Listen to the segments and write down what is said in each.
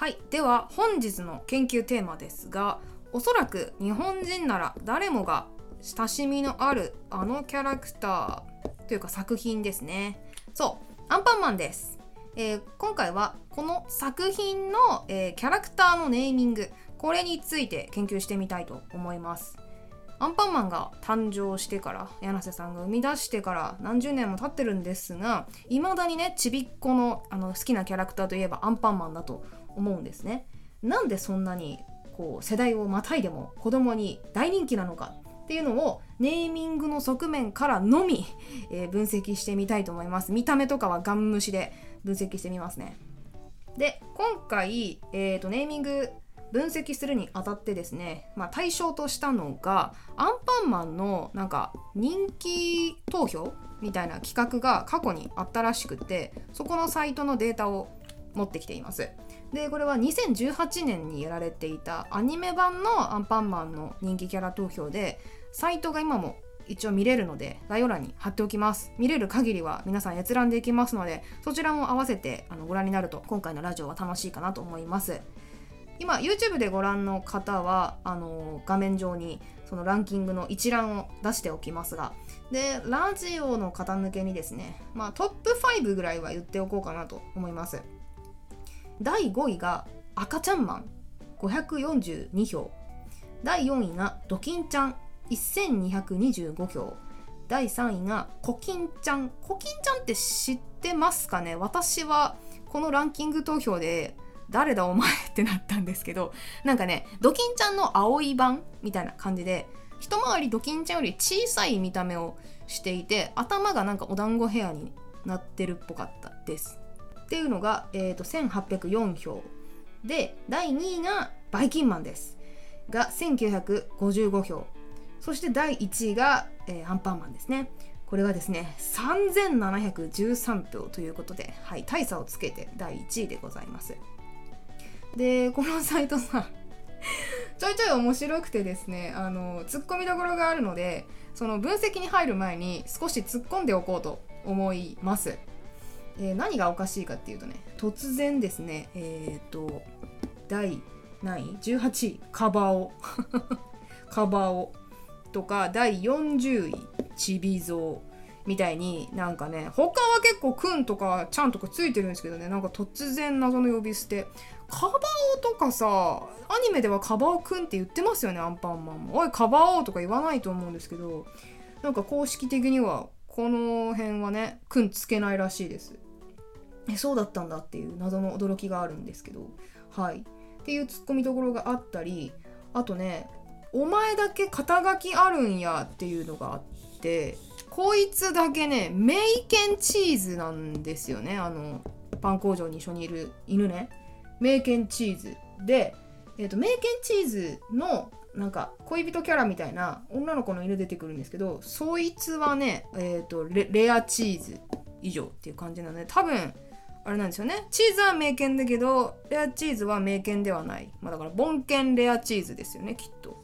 はいでは本日の研究テーマですがおそらく日本人なら誰もが親しみのあるあのキャラクターというか作品ですね。そうアンパンマンです。えー、今回はこの作品の、えー、キャラクターのネーミングこれについて研究してみたいと思います。アンパンマンが誕生してから柳瀬さんが生み出してから何十年も経ってるんですがいまだにねちびっこのあの好きなキャラクターといえばアンパンマンだと思うんですね。なんでそんなにこう世代をまたいでも子供に大人気なのかっていうのをネーミングの側面からのみ、えー、分析してみたいと思います。見た目とかはガン無視で分析してみますね。で今回、えーと、ネーミング分析するにあたってですね、まあ、対象としたのがアンパンマンのなんか人気投票みたいな企画が過去にあったらしくてそこのサイトのデータを持ってきています。でこれは2018年にやられていたアニメ版のアンパンマンの人気キャラ投票でサイトが今も一応見れるので概要欄に貼っておきます。見れる限りは皆さん閲覧できますのでそちらも合わせてあのご覧になると今回のラジオは楽しいかなと思います。今 YouTube でご覧の方はあの画面上にそのランキングの一覧を出しておきますがでラジオの方向けにですねまあトップ5ぐらいは言っておこうかなと思います。第5位が赤ちゃんマン542票。第4位がドキンちゃん1225票。第3位がコキンちゃん。コキンちゃんって知ってますかね？私はこのランキング投票で誰だお前ってなったんですけどなんかねドキンちゃんの青い版みたいな感じで一回りドキンちゃんより小さい見た目をしていて頭がなんかお団子ヘアになってるっぽかったです。っていうのが、えーと、1804票。で第2位がバイキンマンです。が1955票。そして第1位が、えー、アンパンマンですね。これがですね3713票ということで、はい、大差をつけて第1位でございます。でこのサイトさちょいちょい面白くてですねあのツッコミどころがあるのでその分析に入る前に少し突っ込んでおこうと思います。えー、何がおかしいかっていうとね突然ですねえっ、ー、と第何位 ?18 位。カバオ。カバオ。とか第40位。ちびぞうみたいになんかね他は結構くんとかちゃんとかついてるんですけどね。なんか突然謎の呼び捨て。カバオとかさアニメではカバオくんって言ってますよねアンパンマンも。おいカバオとか言わないと思うんですけど。なんか公式的にはこの辺はねくんつけないらしいです。えそうだったんだっていう謎の驚きがあるんですけど。はい。っていうツッコミどころがあったりあとねお前だけ肩書きあるんやっていうのがあってこいつだけねメイケンチーズなんですよね。あのパン工場に一緒にいる犬ね。メイケンチーズで、えーと、メイケンチーズのなんか恋人キャラみたいな女の子の犬出てくるんですけどそいつはね、えーと、レレアチーズ以上っていう感じなので多分あれなんですよね。チーズは名犬だけどレアチーズは名犬ではない。まあだからボンケンレアチーズですよねきっと。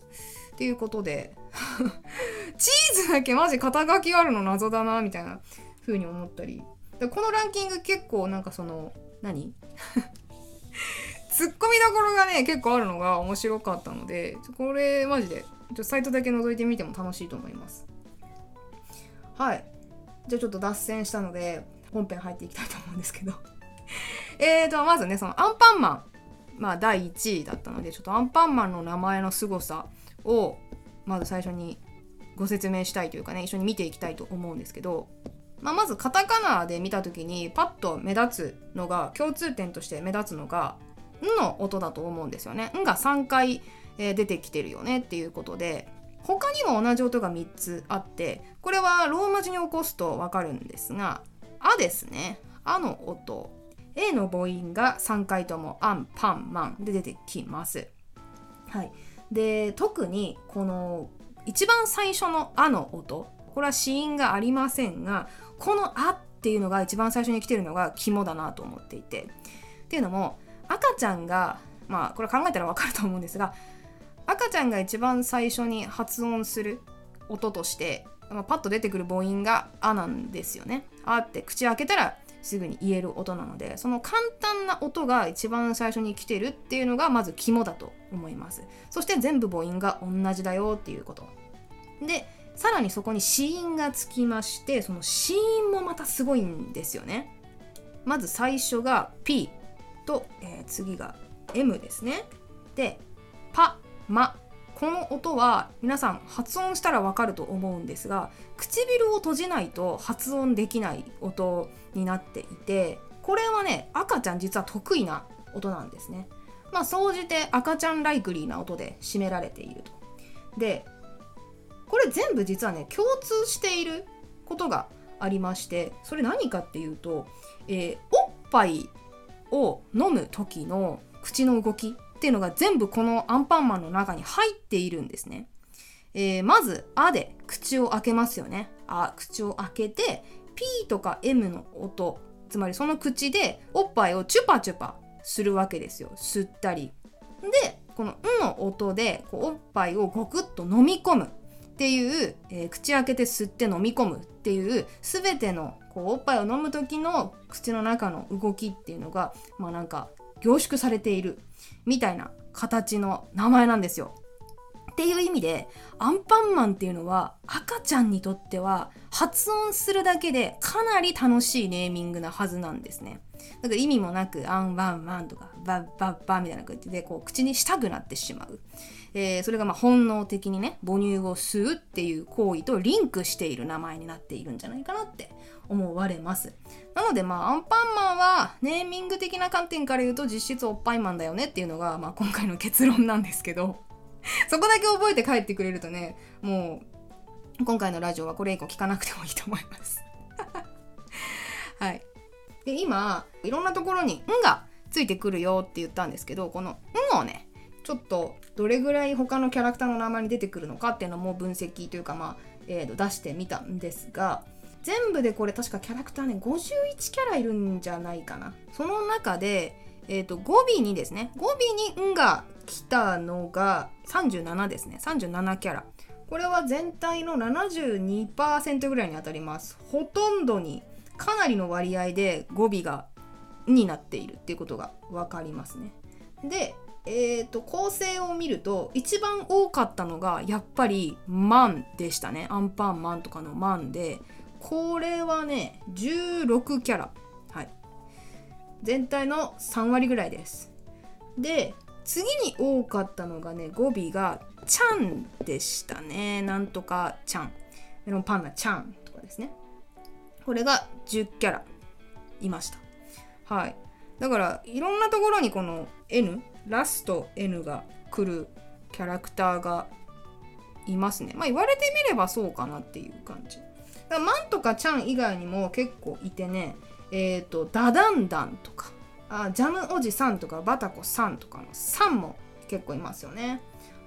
っていうことで。チーズだけマジ肩書きあるの謎だなみたいな風に思ったり。でこのランキング結構なんかその何？ツッコミどころがね結構あるのが面白かったのでこれマジでちょサイトだけ覗いてみても楽しいと思います。はい。じゃあちょっと脱線したので本編入っていきたいと思うんですけど。えーとまずねそのアンパンマンまあ第1位だったのでちょっとアンパンマンの名前の凄さをまず最初にご説明したいというかね一緒に見ていきたいと思うんですけど、まあ、まずカタカナで見た時にパッと目立つのが共通点として目立つのが「ん」の音だと思うんですよね。んが3回、え、出てきてるよねっていうことで他にも同じ音が3つあってこれはローマ字に起こすと分かるんですが「あ」ですね「あ」の音 A の母音が3回とも「アンパンマン」で出てきます。はい、で特にこの一番最初の「あ」の音これは子音がありませんがこの「あ」っていうのが一番最初に来てるのが肝だなと思っていてっていうのも赤ちゃんがまあこれ考えたらわかると思うんですが赤ちゃんが一番最初に発音する音として、まあ、パッと出てくる母音が「あ」なんですよね。あって口開けたらすぐに言える音なのでその簡単な音が一番最初に来てるっていうのがまず肝だと思います。そして全部母音が同じだよっていうこと。でさらにそこに子音がつきましてその子音もまたすごいんですよね。まず最初が P と、えー、次が M ですね。でパマこの音は皆さん発音したらわかると思うんですが唇を閉じないと発音できない音になっていてこれはね赤ちゃん実は得意な音なんですね。まあ総じて赤ちゃんライクリーな音で占められていると。でこれ全部実はね共通していることがありましてそれ何かっていうと、えー、おっぱいを飲む時の口の動きっていうのが全部このアンパンマンの中に入っているんですね。えー、まず「あ」で口を開けますよね。あ口を開けて P とか M の音つまりその口でおっぱいをチュパチュパするわけですよ吸ったり。でこの「ん」の音でこうおっぱいをゴクッと飲み込むっていう、えー、口開けて吸って飲み込むっていう全てのこうおっぱいを飲む時の口の中の動きっていうのがまあなんか凝縮されているみたいな形の名前なんですよ。っていう意味でアンパンマンっていうのは赤ちゃんにとっては発音するだけでかなり楽しいネーミングなはずなんですね。だから意味もなくアンワンワンとかバッバッバみたいな感じでこう口にしたくなってしまう。えー、それがま本能的にね母乳を吸うっていう行為とリンクしている名前になっているんじゃないかなって思われます。なのでまあアンパンマンはネーミング的な観点から言うと実質おっぱいマンだよねっていうのが、まあ、今回の結論なんですけど。そこだけ覚えて帰ってくれるとねもう今回のラジオはこれ以降聞かなくてもいいと思います。はい。で今いろんなところに「ん」がついてくるよって言ったんですけどこの「ん」をねちょっとどれぐらい他のキャラクターの名前に出てくるのかっていうのも分析というかまあ、えー、と出してみたんですが全部でこれ確かキャラクターね51キャラいるんじゃないかな。その中で、えーと、語尾にですね語尾に「ん」が来たのが37ですね。37キャラ。これは全体の72%ぐらいに当たります。ほとんどにかなりの割合で語尾が「になっているっていうことが分かりますね。でえーと、構成を見ると一番多かったのがやっぱり「マン」でしたね。アンパンマンとかの「マン」でこれはね16キャラ。はい。全体の3割ぐらいです。で次に多かったのがね語尾が「ちゃん」でしたね。なんとか「ちゃん」メロンパンナちゃんとかですね。これが10キャラいました。はい。だからいろんなところにこの N ラスト N が来るキャラクターがいますね。まあ言われてみればそうかなっていう感じ。だマンとかちゃん以外にも結構いてね。えっ、ー、とダダンダンとか。あジャムおじさんとかバタコさんとかのさんも結構いますよね。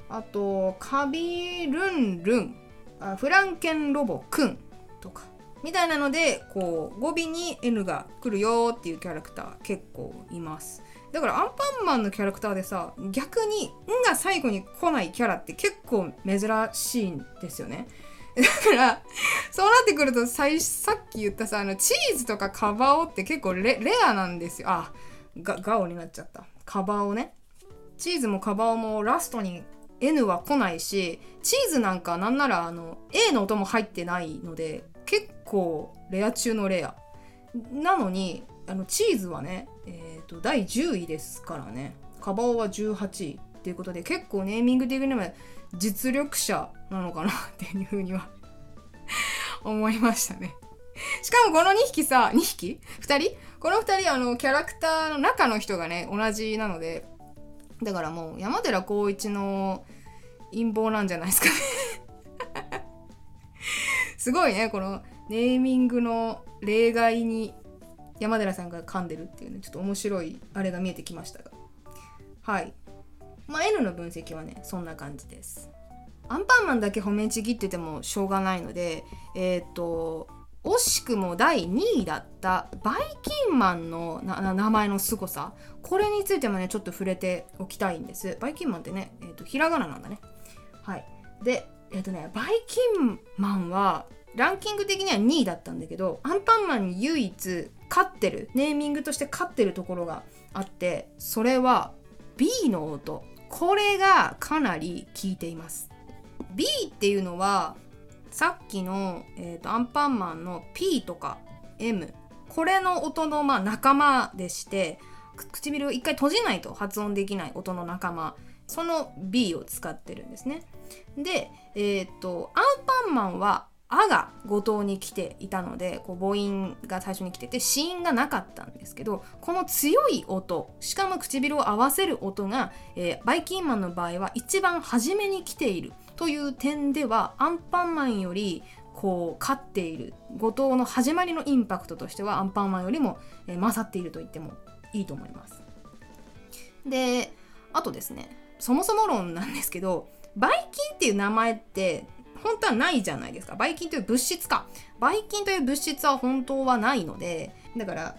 あとカビルンルン。あフランケンロボくんとか。みたいなのでこう語尾に N が来るよっていうキャラクター結構います。だからアンパンマンのキャラクターでさ逆に「ん」が最後に来ないキャラって結構珍しいんですよね。だからそうなってくるとささっき言ったさあのチーズとかカバオって結構レアなんですよ。あガガオになっちゃった。カバオね。チーズもカバオもラストに N は来ないしチーズなんかなんならあの A の音も入ってないので結構レア中のレア。なのにあのチーズはね、えーと、第10位ですからねカバオは18位っていうことで結構ネーミング的にも実力者なのかなっていうふうには 思いましたね。しかもこの2匹さ、2匹 ?2 人？この2人あのキャラクターの中の人がね、同じなので、だからもう山寺宏一の陰謀なんじゃないですかね すごいね、このネーミングの例外に山寺さんが噛んでるっていうね、ちょっと面白いあれが見えてきましたが。はい。まあ、N の分析はねそんな感じですアンパンマンだけ褒めちぎっててもしょうがないのでえっ、ー、と惜しくも第2位だったバイキンマンの名前の凄さこれについてもねちょっと触れておきたいんですバイキンマンってね、えーと、ひらがななんだねはいでえっ、ー、とねバイキンマンはランキング的には2位だったんだけどアンパンマンに唯一勝ってるネーミングとして勝ってるところがあってそれは B の音。これがかなり効いています。B っていうのはさっきの、えーと、アンパンマンの P とか M これの音のまあ仲間でして唇を一回閉じないと発音できない音の仲間。その B を使ってるんですね。でえっ、ー、とアンパンマンは「あ」が五島に来ていたのでこう母音が最初に来てて子音がなかったんですけどこの強い音しかも唇を合わせる音が、えー、バイキンマンの場合は一番初めに来ているという点ではアンパンマンよりこう勝っている五島の始まりのインパクトとしてはアンパンマンよりも、えー、勝っていると言ってもいいと思います。であとですねそもそも論なんですけどバイキンっていう名前って本当はないじゃないですか。ばい菌という物質か。ばい菌という物質は本当はないので、だから、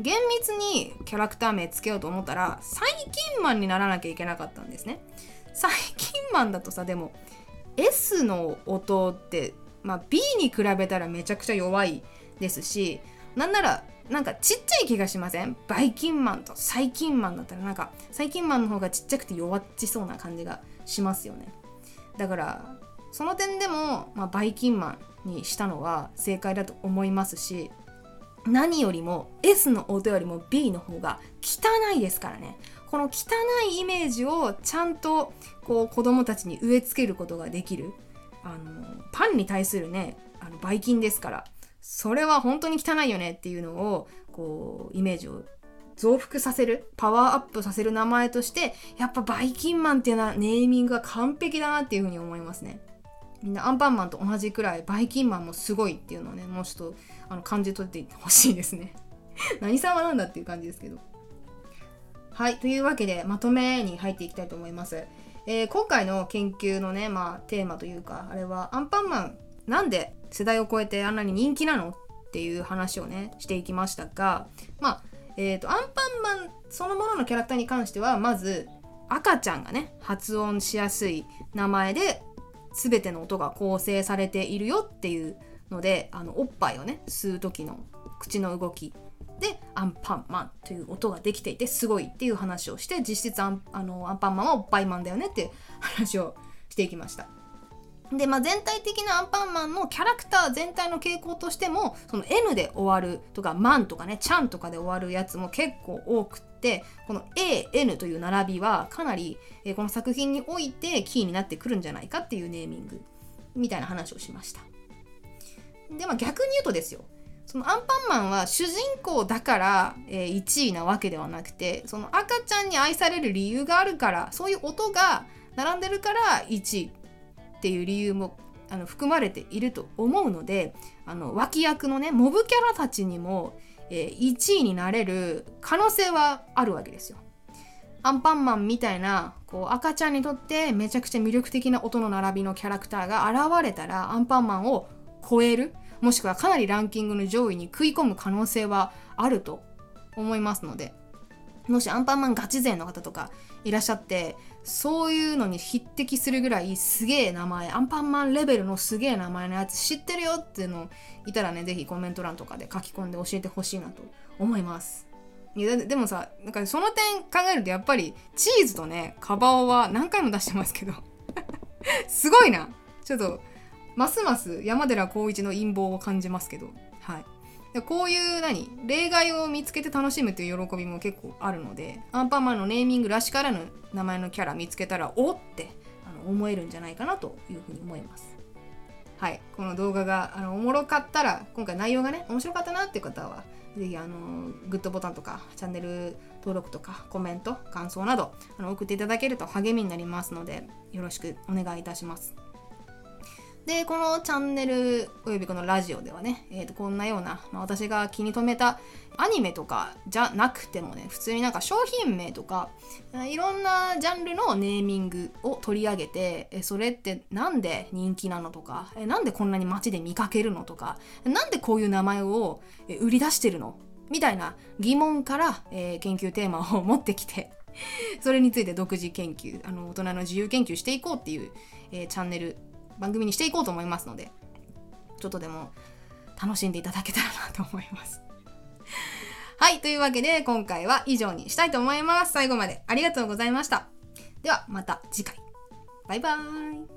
厳密にキャラクター名つけようと思ったら、細菌マンにならなきゃいけなかったんですね。細菌マンだとさ、でも、S の音って、まあ、B に比べたらめちゃくちゃ弱いですし、なんなら、なんかちっちゃい気がしません？バイキンマンと細菌マンだったらなんか細菌マンの方がちっちゃくて弱っちそうな感じがしますよね。だからその点でも、まあ、バイキンマンにしたのは正解だと思いますし何よりも S の音よりも B の方が汚いですからねこの汚いイメージをちゃんとこう子供たちに植え付けることができるあのパンに対するねあのばい菌ですからそれは本当に汚いよねっていうのをこうイメージを増幅させるパワーアップさせる名前としてやっぱバイキンマンっていうのはネーミングが完璧だなっていうふうに思いますね。みんなアンパンマンと同じくらいバイキンマンもすごいっていうのをねもうちょっとあの感じ取っていってほしいですね。何様なんだっていう感じですけど。はいというわけでまとめに入っていきたいと思います、えー、今回の研究のねまあテーマというかあれはアンパンマンなんで世代を超えてあんなに人気なのっていう話をねしていきましたがまあえー、とアンパンマンそのもののキャラクターに関してはまず赤ちゃんがね発音しやすい名前で全ての音が構成されているよっていうのであのおっぱいをね吸う時の口の動きでアンパンマンという音ができていてすごいっていう話をして実質アンあのアンパンマンはおっぱいマンだよねっていう話をしていきました。で、まあ、全体的なアンパンマンのキャラクター全体の傾向としてもその N で終わるとかマンとかねちゃんとかで終わるやつも結構多くってこの AN という並びはかなり、えー、この作品においてキーになってくるんじゃないかっていうネーミングみたいな話をしました。でまあ逆に言うとですよそのアンパンマンは主人公だから、えー、1位なわけではなくてその赤ちゃんに愛される理由があるからそういう音が並んでるから1位っていう理由もあの含まれていると思うのであの脇役のねモブキャラたちにも、えー、1位になれる可能性はあるわけですよ。アンパンマンみたいなこう赤ちゃんにとってめちゃくちゃ魅力的な音の並びのキャラクターが現れたらアンパンマンを超えるもしくはかなりランキングの上位に食い込む可能性はあると思いますのでもしアンパンマンガチ勢の方とかいらっしゃってそういうのに匹敵するぐらいすげえ名前アンパンマンレベルのすげえ名前のやつ知ってるよっていうのいたらね是非コメント欄とかで書き込んで教えてほしいなと思います。いやでもさなんかその点考えるとやっぱりチーズとねカバオは何回も出してますけど すごいな。ちょっとますます山寺宏一の陰謀を感じますけど。はいこういう何例外を見つけて楽しむという喜びも結構あるのでアンパンマンのネーミングらしからぬ名前のキャラ見つけたらおってあの思えるんじゃないかなというふうに思います。はい、この動画があのおもろかったら今回内容がね面白かったなっていう方は是非あのグッドボタンとかチャンネル登録とかコメント感想などあの送っていただけると励みになりますのでよろしくお願いいたします。でこのチャンネルおよびこのラジオではね、えー、とこんなような、まあ、私が気に留めたアニメとかじゃなくてもね普通になんか商品名とかいろんなジャンルのネーミングを取り上げてえそれってなんで人気なのとかえなんでこんなに街で見かけるのとかなんでこういう名前を売り出してるの？みたいな疑問から、えー、研究テーマを持ってきてそれについて独自研究あの大人の自由研究していこうっていう、えー、チャンネル番組にしていこうと思いますのでちょっとでも楽しんでいただけたらなと思います。はいというわけで今回は以上にしたいと思います。最後までありがとうございました。ではまた次回。バイバーイ。